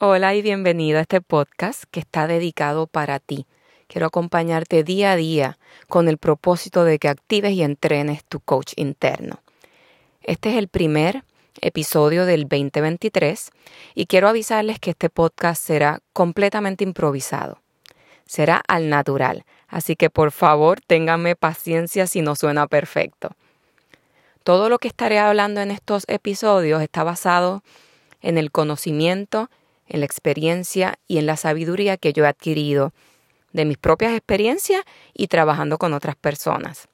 Hola y bienvenido a este podcast que está dedicado para ti. Quiero acompañarte día a día con el propósito de que actives y entrenes tu coach interno. Este es el primer episodio del 2023 y quiero avisarles que este podcast será completamente improvisado. Será al natural, así que por favor ténganme paciencia si no suena perfecto. Todo lo que estaré hablando en estos episodios está basado en el conocimiento, en la experiencia y en la sabiduría que yo he adquirido de mis propias experiencias y trabajando con otras personas.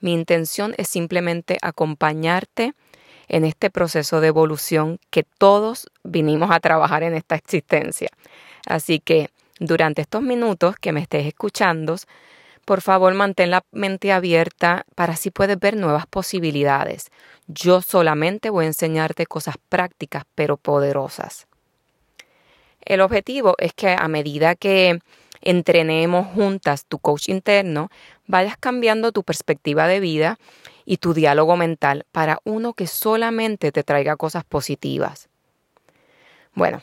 Mi intención es simplemente acompañarte en este proceso de evolución que todos vinimos a trabajar en esta existencia. Así que durante estos minutos que me estés escuchando, por favor mantén la mente abierta para así puedes ver nuevas posibilidades. Yo solamente voy a enseñarte cosas prácticas pero poderosas. El objetivo es que a medida que entrenemos juntas tu coach interno, vayas cambiando tu perspectiva de vida y tu diálogo mental para uno que solamente te traiga cosas positivas. Bueno,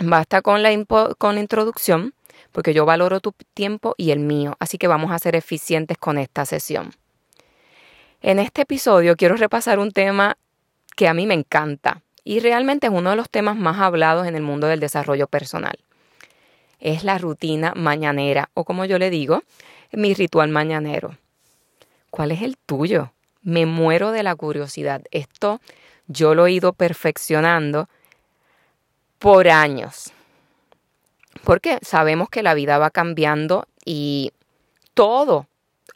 basta con la, con la introducción porque yo valoro tu tiempo y el mío, así que vamos a ser eficientes con esta sesión. En este episodio quiero repasar un tema que a mí me encanta y realmente es uno de los temas más hablados en el mundo del desarrollo personal. Es la rutina mañanera o como yo le digo, mi ritual mañanero. ¿Cuál es el tuyo? Me muero de la curiosidad. Esto yo lo he ido perfeccionando por años. Porque sabemos que la vida va cambiando y todo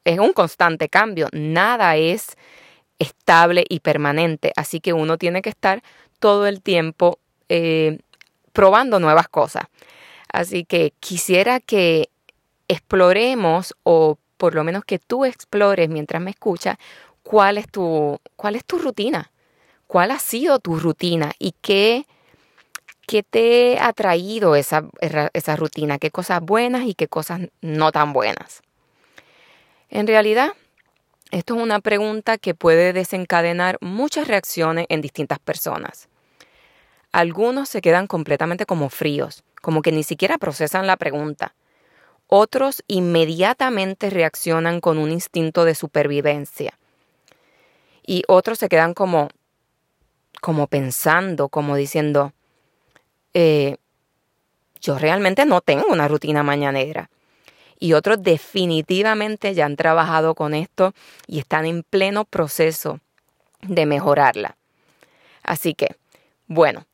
es un constante cambio. Nada es estable y permanente. Así que uno tiene que estar todo el tiempo eh, probando nuevas cosas. Así que quisiera que exploremos o por lo menos que tú explores mientras me escuchas cuál es tu, cuál es tu rutina, cuál ha sido tu rutina y qué, qué te ha traído esa, esa rutina, qué cosas buenas y qué cosas no tan buenas. En realidad, esto es una pregunta que puede desencadenar muchas reacciones en distintas personas. Algunos se quedan completamente como fríos, como que ni siquiera procesan la pregunta. Otros inmediatamente reaccionan con un instinto de supervivencia. Y otros se quedan como, como pensando, como diciendo, eh, yo realmente no tengo una rutina mañanera. Y otros definitivamente ya han trabajado con esto y están en pleno proceso de mejorarla. Así que, bueno,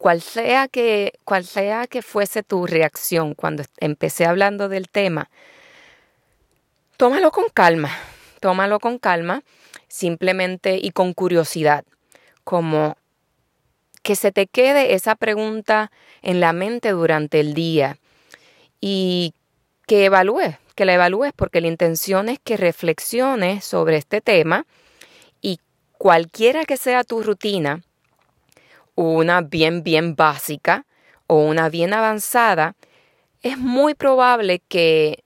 cual sea que, sea que fuese tu reacción cuando empecé hablando del tema, tómalo con calma, tómalo con calma, simplemente y con curiosidad, como que se te quede esa pregunta en la mente durante el día y que evalúes, que la evalúes, porque la intención es que reflexiones sobre este tema y cualquiera que sea tu rutina, una bien, bien básica o una bien avanzada, es muy probable que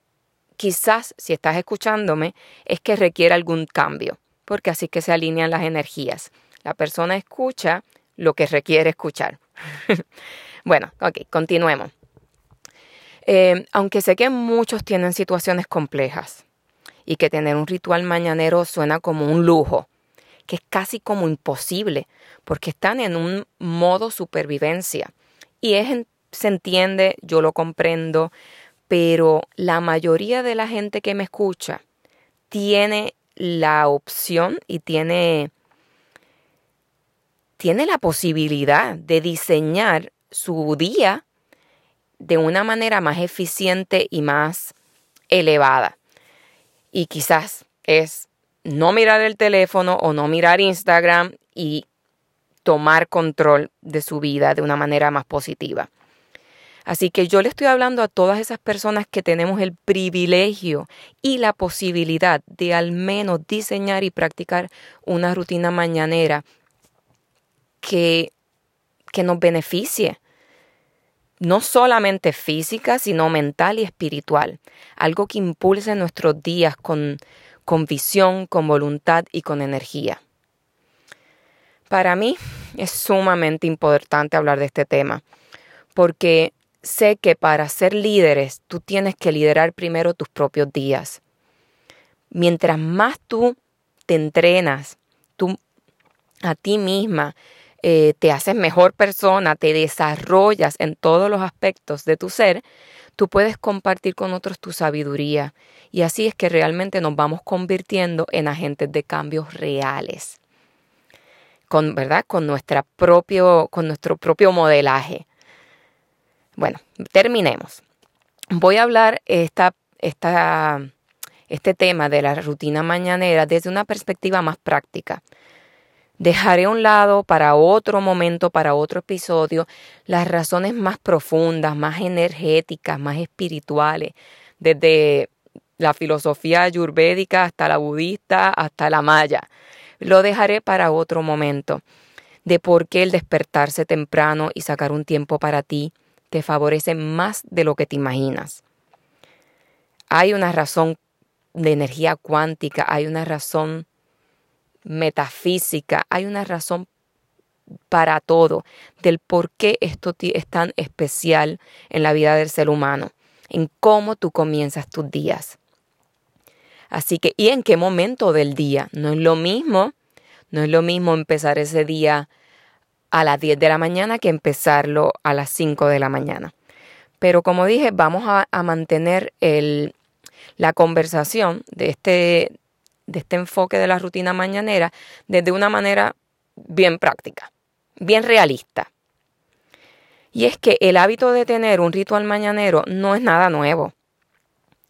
quizás, si estás escuchándome, es que requiera algún cambio, porque así que se alinean las energías. La persona escucha lo que requiere escuchar. bueno, ok, continuemos. Eh, aunque sé que muchos tienen situaciones complejas y que tener un ritual mañanero suena como un lujo, que es casi como imposible, porque están en un modo supervivencia. Y es, se entiende, yo lo comprendo, pero la mayoría de la gente que me escucha tiene la opción y tiene, tiene la posibilidad de diseñar su día de una manera más eficiente y más elevada. Y quizás es no mirar el teléfono o no mirar Instagram y tomar control de su vida de una manera más positiva. Así que yo le estoy hablando a todas esas personas que tenemos el privilegio y la posibilidad de al menos diseñar y practicar una rutina mañanera que, que nos beneficie, no solamente física, sino mental y espiritual, algo que impulse nuestros días con, con visión, con voluntad y con energía. Para mí es sumamente importante hablar de este tema, porque sé que para ser líderes tú tienes que liderar primero tus propios días. Mientras más tú te entrenas, tú a ti misma eh, te haces mejor persona, te desarrollas en todos los aspectos de tu ser, tú puedes compartir con otros tu sabiduría. Y así es que realmente nos vamos convirtiendo en agentes de cambios reales. Con, ¿verdad? Con, nuestra propio, con nuestro propio modelaje. Bueno, terminemos. Voy a hablar esta, esta, este tema de la rutina mañanera desde una perspectiva más práctica. Dejaré a un lado para otro momento, para otro episodio, las razones más profundas, más energéticas, más espirituales, desde la filosofía ayurvédica hasta la budista, hasta la maya. Lo dejaré para otro momento, de por qué el despertarse temprano y sacar un tiempo para ti te favorece más de lo que te imaginas. Hay una razón de energía cuántica, hay una razón metafísica, hay una razón para todo del por qué esto es tan especial en la vida del ser humano, en cómo tú comienzas tus días. Así que, ¿y en qué momento del día? No es lo mismo, no es lo mismo empezar ese día a las 10 de la mañana que empezarlo a las 5 de la mañana. Pero como dije, vamos a, a mantener el, la conversación de este, de este enfoque de la rutina mañanera desde una manera bien práctica, bien realista. Y es que el hábito de tener un ritual mañanero no es nada nuevo.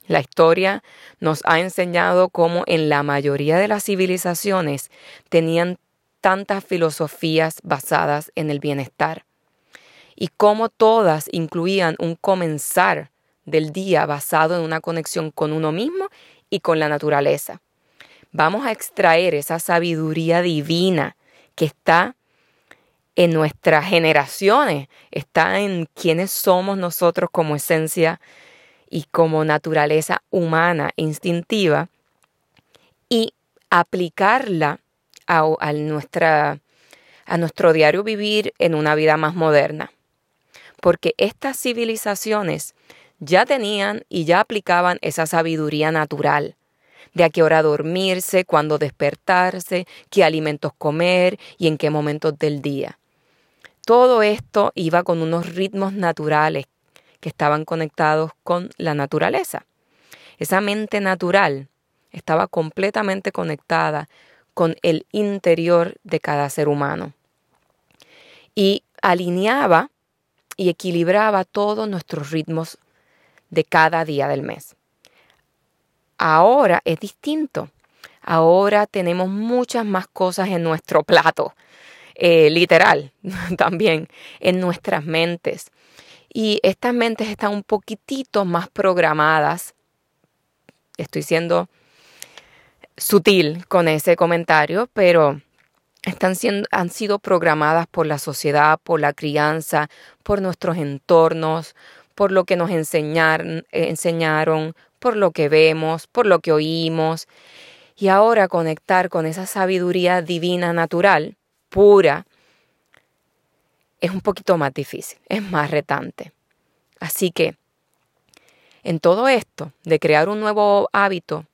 La historia nos ha enseñado cómo en la mayoría de las civilizaciones tenían tantas filosofías basadas en el bienestar y cómo todas incluían un comenzar del día basado en una conexión con uno mismo y con la naturaleza vamos a extraer esa sabiduría divina que está en nuestras generaciones, está en quienes somos nosotros como esencia y como naturaleza humana instintiva y aplicarla a, nuestra, a nuestro diario vivir en una vida más moderna. Porque estas civilizaciones ya tenían y ya aplicaban esa sabiduría natural de a qué hora dormirse, cuándo despertarse, qué alimentos comer y en qué momentos del día. Todo esto iba con unos ritmos naturales que estaban conectados con la naturaleza. Esa mente natural estaba completamente conectada con el interior de cada ser humano y alineaba y equilibraba todos nuestros ritmos de cada día del mes. Ahora es distinto. Ahora tenemos muchas más cosas en nuestro plato, eh, literal también, en nuestras mentes. Y estas mentes están un poquitito más programadas. Estoy siendo sutil con ese comentario, pero están siendo, han sido programadas por la sociedad, por la crianza, por nuestros entornos, por lo que nos enseñaron, enseñaron por lo que vemos, por lo que oímos, y ahora conectar con esa sabiduría divina natural, pura, es un poquito más difícil, es más retante. Así que, en todo esto de crear un nuevo hábito,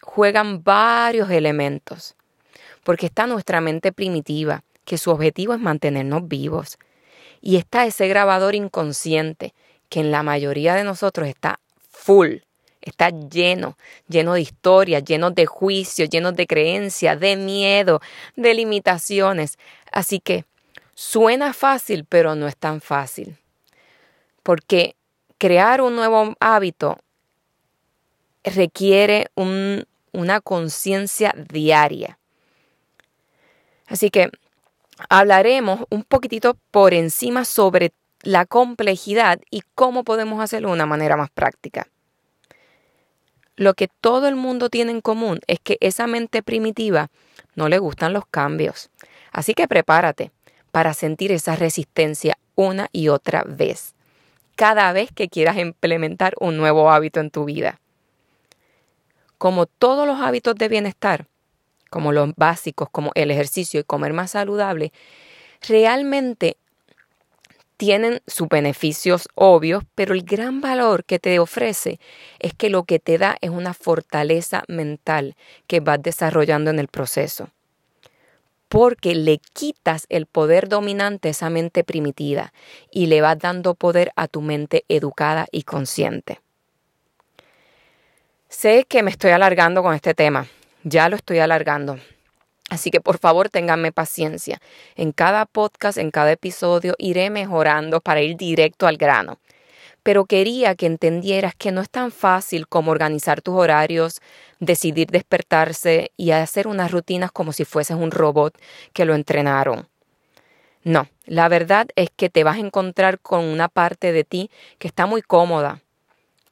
juegan varios elementos, porque está nuestra mente primitiva, que su objetivo es mantenernos vivos, y está ese grabador inconsciente, que en la mayoría de nosotros está full, Está lleno, lleno de historias, lleno de juicios, lleno de creencias, de miedo, de limitaciones. Así que suena fácil, pero no es tan fácil. Porque crear un nuevo hábito requiere una conciencia diaria. Así que hablaremos un poquitito por encima sobre la complejidad y cómo podemos hacerlo de una manera más práctica lo que todo el mundo tiene en común es que esa mente primitiva no le gustan los cambios. Así que prepárate para sentir esa resistencia una y otra vez, cada vez que quieras implementar un nuevo hábito en tu vida. Como todos los hábitos de bienestar, como los básicos, como el ejercicio y comer más saludable, realmente tienen sus beneficios obvios, pero el gran valor que te ofrece es que lo que te da es una fortaleza mental que vas desarrollando en el proceso. Porque le quitas el poder dominante a esa mente primitiva y le vas dando poder a tu mente educada y consciente. Sé que me estoy alargando con este tema, ya lo estoy alargando. Así que por favor ténganme paciencia. En cada podcast, en cada episodio, iré mejorando para ir directo al grano. Pero quería que entendieras que no es tan fácil como organizar tus horarios, decidir despertarse y hacer unas rutinas como si fueses un robot que lo entrenaron. No, la verdad es que te vas a encontrar con una parte de ti que está muy cómoda,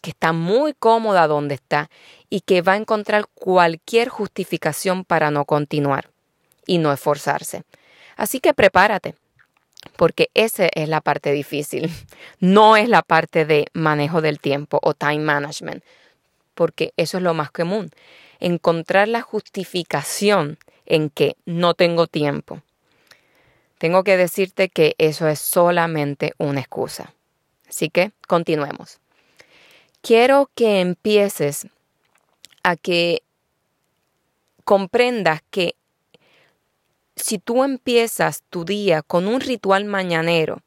que está muy cómoda donde está y que va a encontrar cualquier justificación para no continuar y no esforzarse. Así que prepárate, porque esa es la parte difícil, no es la parte de manejo del tiempo o time management, porque eso es lo más común, encontrar la justificación en que no tengo tiempo. Tengo que decirte que eso es solamente una excusa. Así que continuemos. Quiero que empieces a que comprendas que si tú empiezas tu día con un ritual mañanero,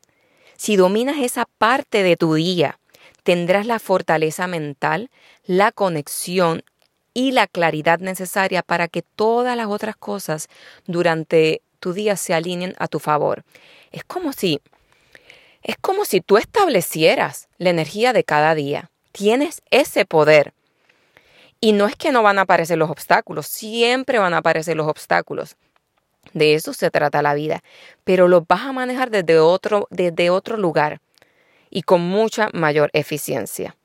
si dominas esa parte de tu día, tendrás la fortaleza mental, la conexión y la claridad necesaria para que todas las otras cosas durante tu día se alineen a tu favor. Es como si es como si tú establecieras la energía de cada día. Tienes ese poder. Y no es que no van a aparecer los obstáculos, siempre van a aparecer los obstáculos. De eso se trata la vida, pero los vas a manejar desde otro, desde otro lugar y con mucha mayor eficiencia,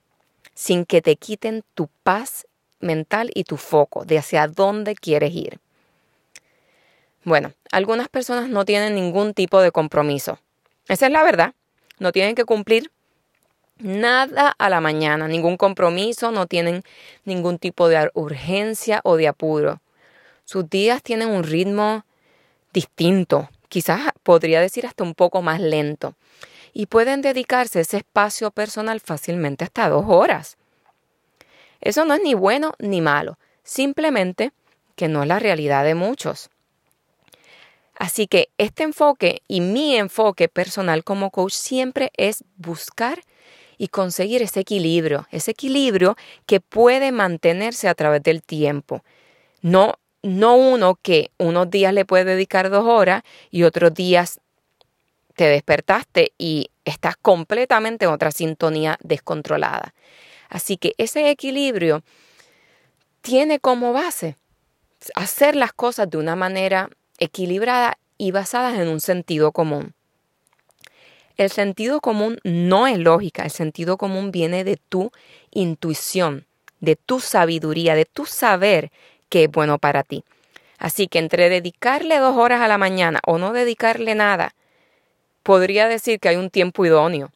sin que te quiten tu paz mental y tu foco de hacia dónde quieres ir. Bueno, algunas personas no tienen ningún tipo de compromiso. Esa es la verdad. No tienen que cumplir nada a la mañana, ningún compromiso, no tienen ningún tipo de urgencia o de apuro. Sus días tienen un ritmo distinto, quizás podría decir hasta un poco más lento, y pueden dedicarse ese espacio personal fácilmente hasta dos horas. Eso no es ni bueno ni malo, simplemente que no es la realidad de muchos. Así que este enfoque y mi enfoque personal como coach siempre es buscar y conseguir ese equilibrio, ese equilibrio que puede mantenerse a través del tiempo. No, no uno que unos días le puede dedicar dos horas y otros días te despertaste y estás completamente en otra sintonía descontrolada. Así que ese equilibrio tiene como base hacer las cosas de una manera equilibrada y basadas en un sentido común. El sentido común no es lógica, el sentido común viene de tu intuición, de tu sabiduría, de tu saber que es bueno para ti. Así que entre dedicarle dos horas a la mañana o no dedicarle nada, podría decir que hay un tiempo idóneo,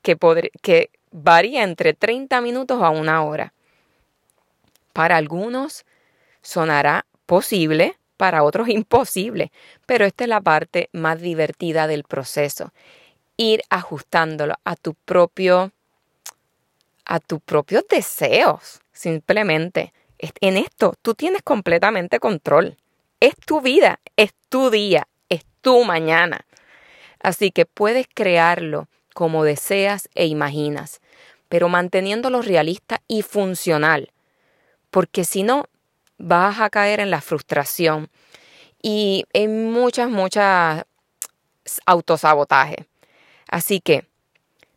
que, que varía entre 30 minutos a una hora. Para algunos sonará posible, para otros imposible, pero esta es la parte más divertida del proceso ir ajustándolo a tu propio a tus propios deseos, simplemente. En esto tú tienes completamente control. Es tu vida, es tu día, es tu mañana. Así que puedes crearlo como deseas e imaginas, pero manteniéndolo realista y funcional, porque si no, vas a caer en la frustración y en muchas, muchas autosabotaje. Así que,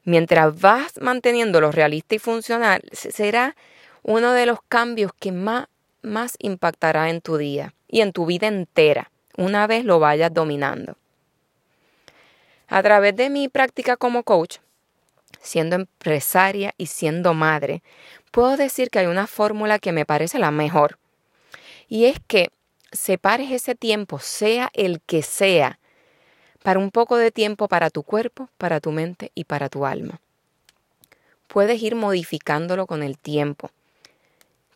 mientras vas manteniendo lo realista y funcional, será uno de los cambios que más, más impactará en tu día y en tu vida entera, una vez lo vayas dominando. A través de mi práctica como coach, siendo empresaria y siendo madre, puedo decir que hay una fórmula que me parece la mejor. Y es que separes ese tiempo, sea el que sea, para un poco de tiempo para tu cuerpo, para tu mente y para tu alma. Puedes ir modificándolo con el tiempo.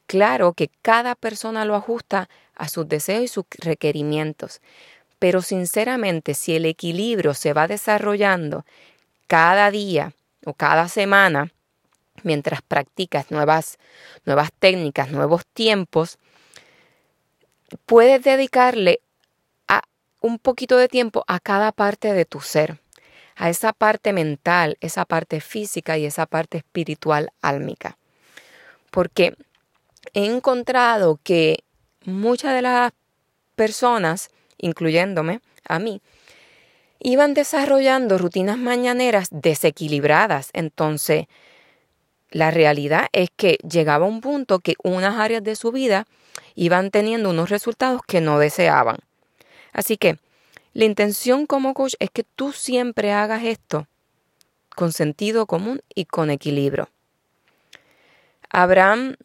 claro que cada persona lo ajusta a sus deseos y sus requerimientos. Pero sinceramente, si el equilibrio se va desarrollando cada día o cada semana, mientras practicas nuevas, nuevas técnicas, nuevos tiempos, puedes dedicarle un poquito de tiempo a cada parte de tu ser, a esa parte mental, esa parte física y esa parte espiritual álmica. Porque he encontrado que muchas de las personas, incluyéndome a mí, iban desarrollando rutinas mañaneras desequilibradas. Entonces, la realidad es que llegaba un punto que unas áreas de su vida iban teniendo unos resultados que no deseaban. Así que la intención como coach es que tú siempre hagas esto con sentido común y con equilibrio. Habrán,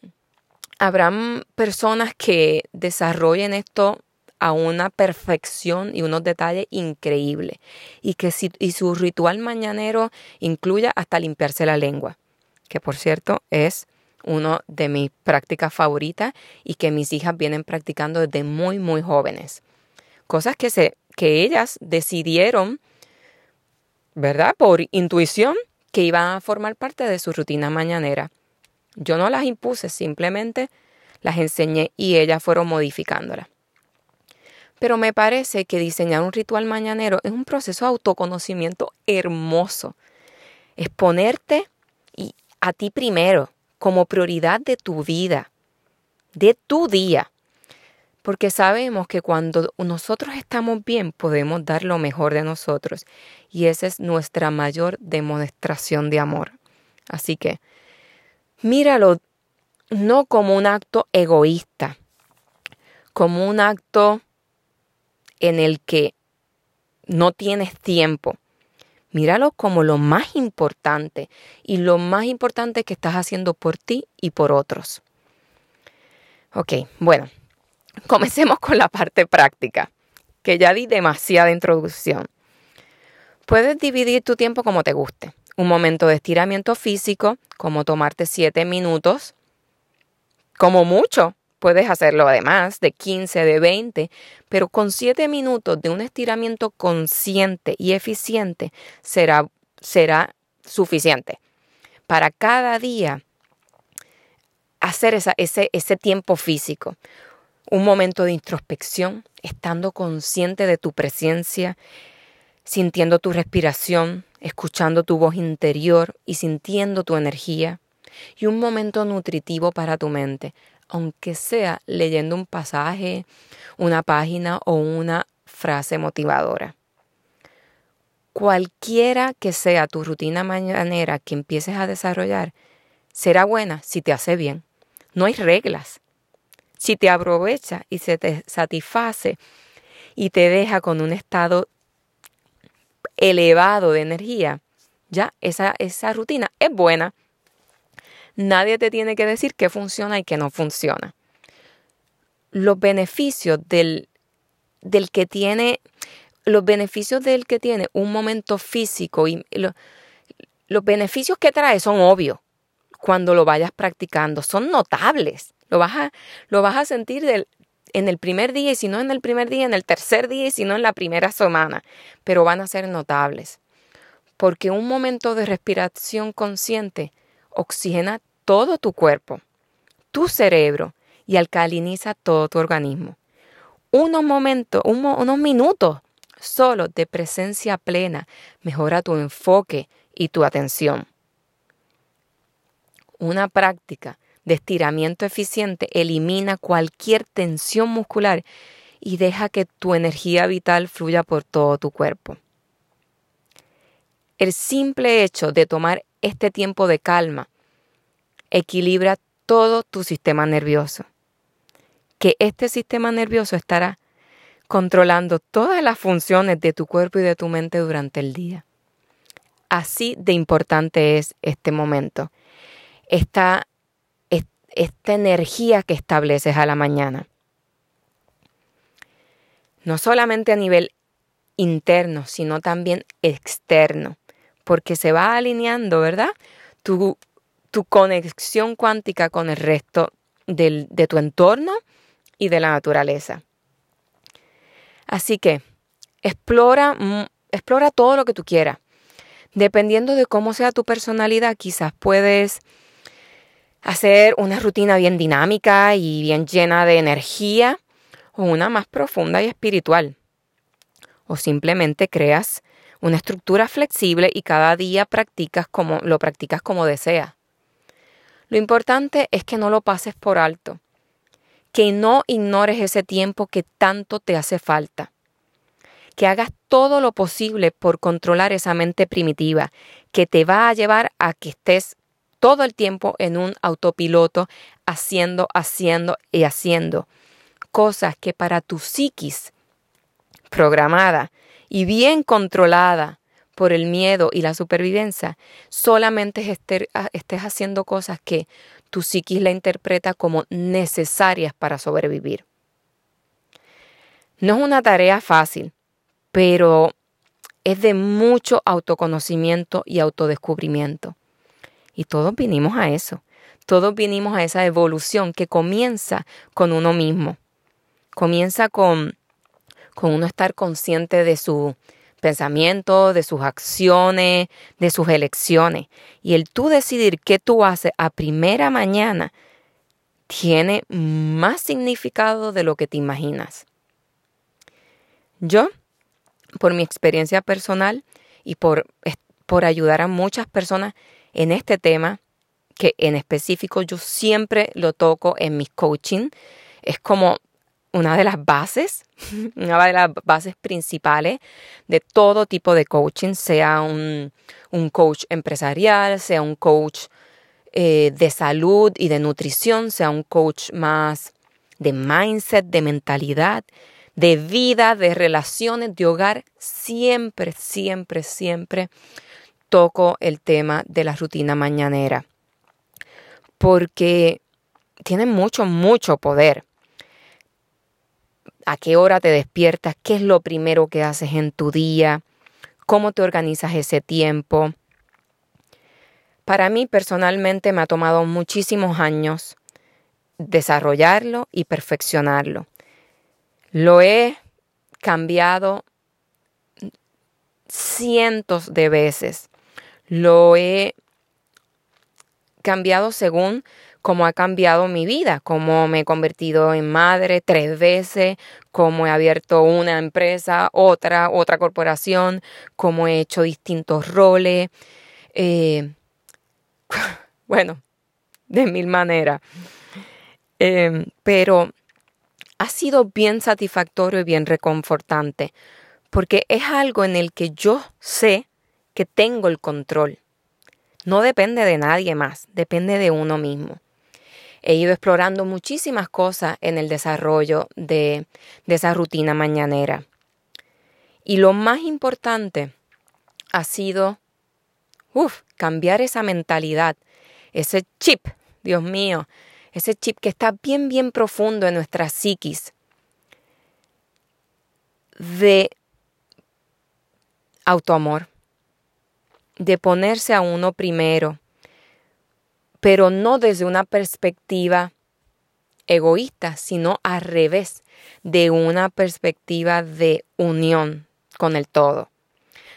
habrán personas que desarrollen esto a una perfección y unos detalles increíbles y que si, y su ritual mañanero incluya hasta limpiarse la lengua, que por cierto es uno de mis prácticas favoritas y que mis hijas vienen practicando desde muy, muy jóvenes. Cosas que, se, que ellas decidieron, ¿verdad? Por intuición, que iban a formar parte de su rutina mañanera. Yo no las impuse, simplemente las enseñé y ellas fueron modificándolas. Pero me parece que diseñar un ritual mañanero es un proceso de autoconocimiento hermoso. Es ponerte y a ti primero, como prioridad de tu vida, de tu día. Porque sabemos que cuando nosotros estamos bien podemos dar lo mejor de nosotros y esa es nuestra mayor demostración de amor. Así que míralo no como un acto egoísta, como un acto en el que no tienes tiempo, Míralo como lo más importante y lo más importante que estás haciendo por ti y por otros. Ok, bueno, comencemos con la parte práctica, que ya di demasiada introducción. Puedes dividir tu tiempo como te guste. Un momento de estiramiento físico, como tomarte 7 minutos, como mucho, Puedes hacerlo además de 15, de 20, pero con 7 minutos de un estiramiento consciente y eficiente será, será suficiente para cada día hacer ese, ese tiempo físico. Un momento de introspección, estando consciente de tu presencia, sintiendo tu respiración, escuchando tu voz interior y sintiendo tu energía. Y un momento nutritivo para tu mente, aunque sea leyendo un pasaje, una página o una frase motivadora. Cualquiera que sea tu rutina mañanera que empieces a desarrollar, será buena si te hace bien. No hay reglas. Si te aprovecha y se te satisface y te deja con un estado elevado de energía, ya esa, esa rutina es buena Nadie te tiene que decir qué funciona y qué no funciona. Los beneficios del, del que tiene, los beneficios del que tiene un momento físico y los beneficios que trae son obvios cuando lo vayas practicando, son notables. Lo vas a, lo vas a sentir del, en el primer día y si no en el primer día, en el tercer día y si no en la primera semana, pero van a ser notables. Porque un momento de respiración consciente oxigena todo tu cuerpo, tu cerebro y alcaliniza todo tu organismo. Unos momentos, unos minutos solo de presencia plena mejora tu enfoque y tu atención. Una práctica de estiramiento eficiente elimina cualquier tensión muscular y deja que tu energía vital fluya por todo tu cuerpo. El simple hecho de tomar este tiempo de calma equilibra todo tu sistema nervioso. Que este sistema nervioso estará controlando todas las funciones de tu cuerpo y de tu mente durante el día. Así de importante es este momento, esta, esta energía que estableces a la mañana. No solamente a nivel interno, sino también externo, porque se va alineando, ¿verdad? Tu, tu conexión cuántica con el resto de tu entorno y de la naturaleza. Así que explora, explora todo lo que tú quieras. Dependiendo de cómo sea tu personalidad, quizás puedes hacer una rutina bien dinámica y bien llena de energía o una más profunda y espiritual. O simplemente creas una estructura flexible y cada día practicas como lo practicas como deseas. Lo importante es que no lo pases por alto, que no ignores ese tiempo que tanto te hace falta, que hagas todo lo posible por controlar esa mente primitiva que te va a llevar a que estés todo el tiempo en un autopiloto haciendo, haciendo y haciendo cosas que para tu psiquis programada y bien controlada por el miedo y la supervivencia, solamente estés haciendo cosas que tu psiquis la interpreta como necesarias para sobrevivir. No es una tarea fácil, pero es de mucho autoconocimiento y autodescubrimiento. Y todos vinimos a eso. Todos vinimos a esa evolución que comienza con uno mismo. Comienza con con uno estar consciente de su pensamiento, de sus acciones, de sus elecciones. Y el tú decidir qué tú haces a primera mañana tiene más significado de lo que te imaginas. Yo, por mi experiencia personal y por, por ayudar a muchas personas en este tema, que en específico yo siempre lo toco en mis coaching, es como una de las bases, una de las bases principales de todo tipo de coaching, sea un, coach empresarial, sea un coach eh, de salud y de nutrición, sea un coach más de mindset, de mentalidad, de vida, de relaciones, de hogar, siempre, siempre, siempre toco el tema de la rutina mañanera. Porque tiene mucho, mucho poder a qué hora te despiertas, qué es lo primero que haces en tu día, cómo te organizas ese tiempo. Para mí personalmente me ha tomado muchísimos años desarrollarlo y perfeccionarlo. Lo he cambiado cientos de veces. Lo he cambiado según cómo ha cambiado mi vida, cómo me he convertido en madre tres veces, cómo he abierto una empresa, otra, otra corporación, cómo he hecho distintos roles. Eh, bueno, de mil maneras. Em, pero ha sido bien satisfactorio y bien reconfortante, porque es algo en el que yo sé que tengo el control. No depende de nadie más, depende de uno mismo he ido explorando muchísimas cosas en el desarrollo de, esa rutina mañanera. Y lo más importante ha sido, cambiar esa mentalidad, ese chip, Dios mío, ese chip que está bien, bien profundo en nuestra psiquis, de autoamor, de ponerse a uno primero, pero no desde una perspectiva egoísta, sino al revés, de una perspectiva de unión con el todo,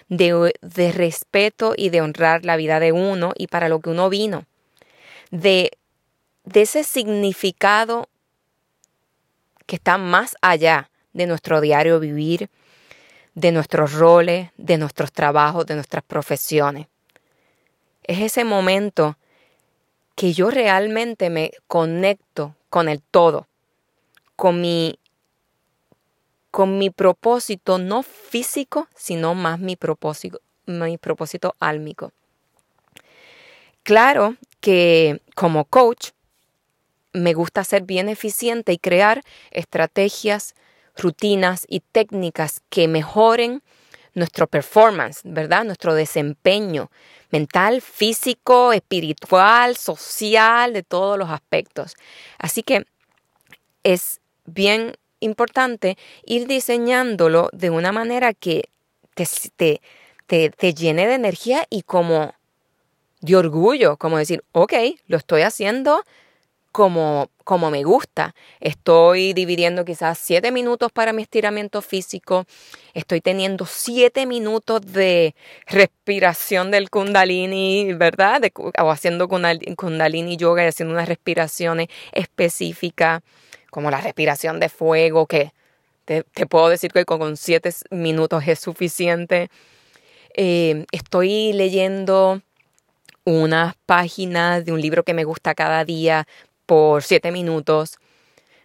de, de, respeto y de honrar la vida de uno y para lo que uno vino, de, de ese significado que está más allá de nuestro diario vivir, de nuestros roles, de nuestros trabajos, de nuestras profesiones. Es ese momento que yo realmente me conecto con el todo, con mi, con mi propósito no físico, sino más mi propósito, mi propósito álmico. Claro que como coach me gusta ser bien eficiente y crear estrategias, rutinas y técnicas que mejoren nuestro performance, ¿verdad? Nuestro desempeño, mental, físico, espiritual, social, de todos los aspectos. Así que es bien importante ir diseñándolo de una manera que te, te, llene de energía y como de orgullo, como decir, ok, lo estoy haciendo como, como me gusta. Estoy dividiendo quizás siete minutos para mi estiramiento físico. Estoy teniendo siete minutos de respiración del kundalini, ¿verdad? o haciendo kundalini yoga y haciendo unas respiraciones específicas, como la respiración de fuego, que te, puedo decir que con siete minutos es suficiente. Eh, estoy leyendo unas páginas de un libro que me gusta cada día por siete minutos.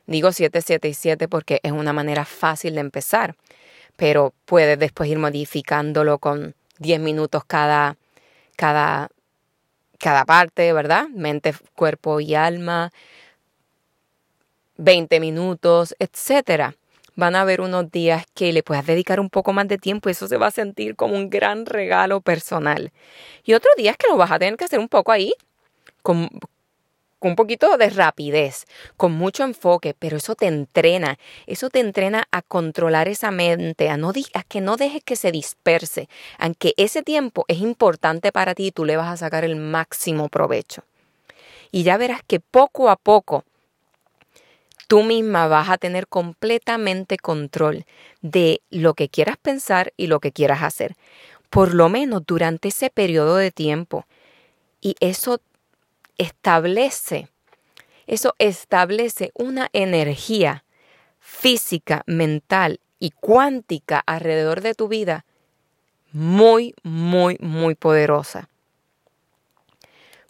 Digo siete, siete y siete porque es una manera fácil de empezar, pero puedes después ir modificándolo con diez minutos cada, cada, cada parte, ¿verdad? Mente, cuerpo y alma, 20 minutos, etcétera van a haber unos días que le puedas dedicar un poco más de tiempo y eso se va a sentir como un gran regalo personal. Y otros días que lo vas a tener que hacer un poco ahí, con, un poquito de rapidez, con mucho enfoque, pero eso te entrena, eso te entrena a controlar esa mente, a, no, a que no dejes que se disperse, aunque ese tiempo es importante para ti y tú le vas a sacar el máximo provecho. Y ya verás que poco a poco tú misma vas a tener completamente control de lo que quieras pensar y lo que quieras hacer, por lo menos durante ese periodo de tiempo. Y eso establece, eso establece una energía física, mental y cuántica alrededor de tu vida muy, muy, muy poderosa.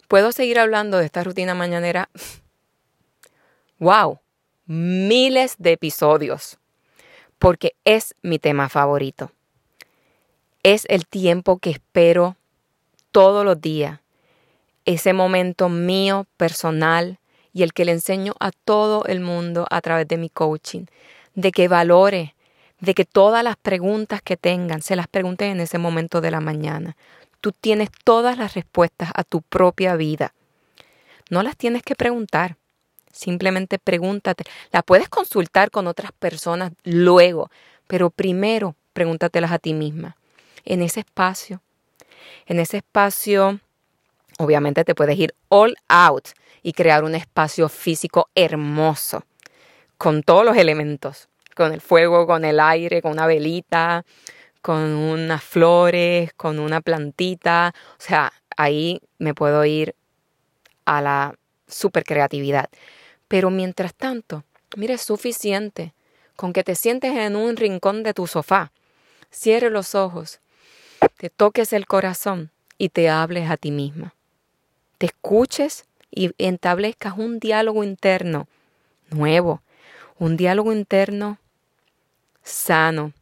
¿Puedo seguir hablando de esta rutina mañanera? ¡Wow! miles de episodios, porque es mi tema favorito. Es el tiempo que espero todos los días, ese momento mío personal y el que le enseño a todo el mundo a través de mi coaching, de que valore, de que todas las preguntas que tengan se las pregunten en ese momento de la mañana. Tú tienes todas las respuestas a tu propia vida. No las tienes que preguntar. Simplemente pregúntate. La puedes consultar con otras personas luego, pero primero pregúntatelas a ti misma. En ese espacio, en ese espacio, obviamente te puedes ir all out y crear un espacio físico hermoso, con todos los elementos, con el fuego, con el aire, con una velita, con unas flores, con una plantita. O sea, ahí me puedo ir a la super creatividad. Pero mientras tanto, mire, es suficiente con que te sientes en un rincón de tu sofá, cierres los ojos, te toques el corazón y te hables a ti misma. Te escuches y establezcas un diálogo interno nuevo, un diálogo interno sano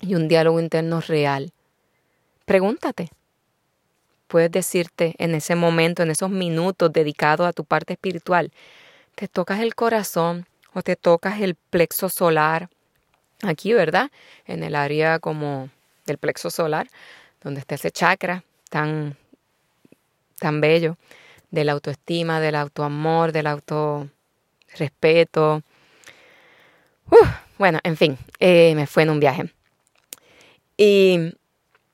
y un diálogo interno real. Pregúntate. Puedes decirte en ese momento, en esos minutos dedicados a tu parte espiritual, te tocas el corazón o te tocas el plexo solar, aquí, ¿verdad? En el área como del plexo solar, donde está ese chakra tan, tan bello, de la autoestima, del autoamor, del autorrespeto. bueno, en fin, eh, me fue en un viaje. Y,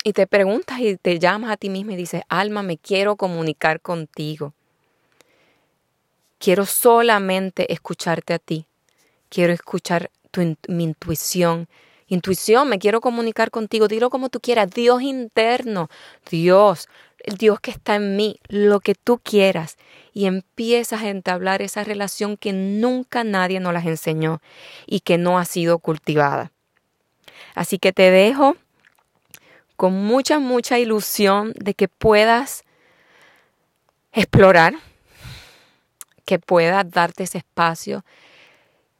y te preguntas y te llamas a ti mismo y dices, alma, me quiero comunicar contigo. Quiero solamente escucharte a ti. Quiero escuchar mi intuición. Intuición, me quiero comunicar contigo. Dilo como tú quieras. Dios interno. Dios. El Dios que está en mí. Lo que tú quieras. Y empiezas a entablar esa relación que nunca nadie nos las enseñó y que no ha sido cultivada. Así que te dejo con mucha, mucha ilusión de que puedas explorar que pueda darte ese espacio,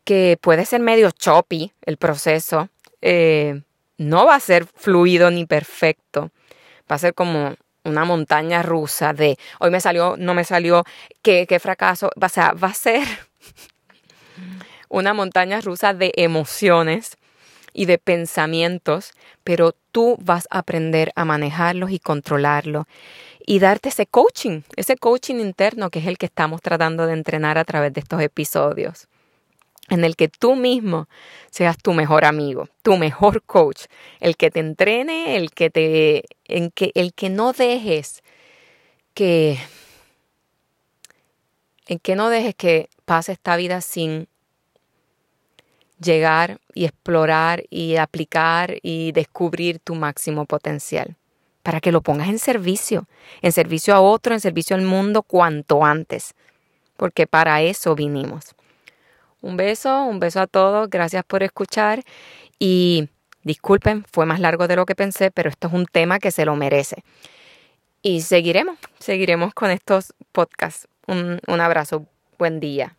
que puede ser medio choppy el proceso, eh, no va a ser fluido ni perfecto, va a ser como una montaña rusa de hoy me salió, no me salió, qué, qué fracaso, o sea, va a ser una montaña rusa de emociones y de pensamientos, pero tú vas a aprender a manejarlos y controlarlos y darte ese coaching, ese coaching interno que es el que estamos tratando de entrenar a través de estos episodios, en el que tú mismo seas tu mejor amigo, tu mejor coach, el que te entrene, el que te en que el que no dejes que en que no dejes que pase esta vida sin llegar y explorar y aplicar y descubrir tu máximo potencial, para que lo pongas en servicio, en servicio a otro, en servicio al mundo cuanto antes, porque para eso vinimos. Un beso, un beso a todos, gracias por escuchar y disculpen, fue más largo de lo que pensé, pero esto es un tema que se lo merece. Y seguiremos, seguiremos con estos podcasts. Un, un abrazo, buen día.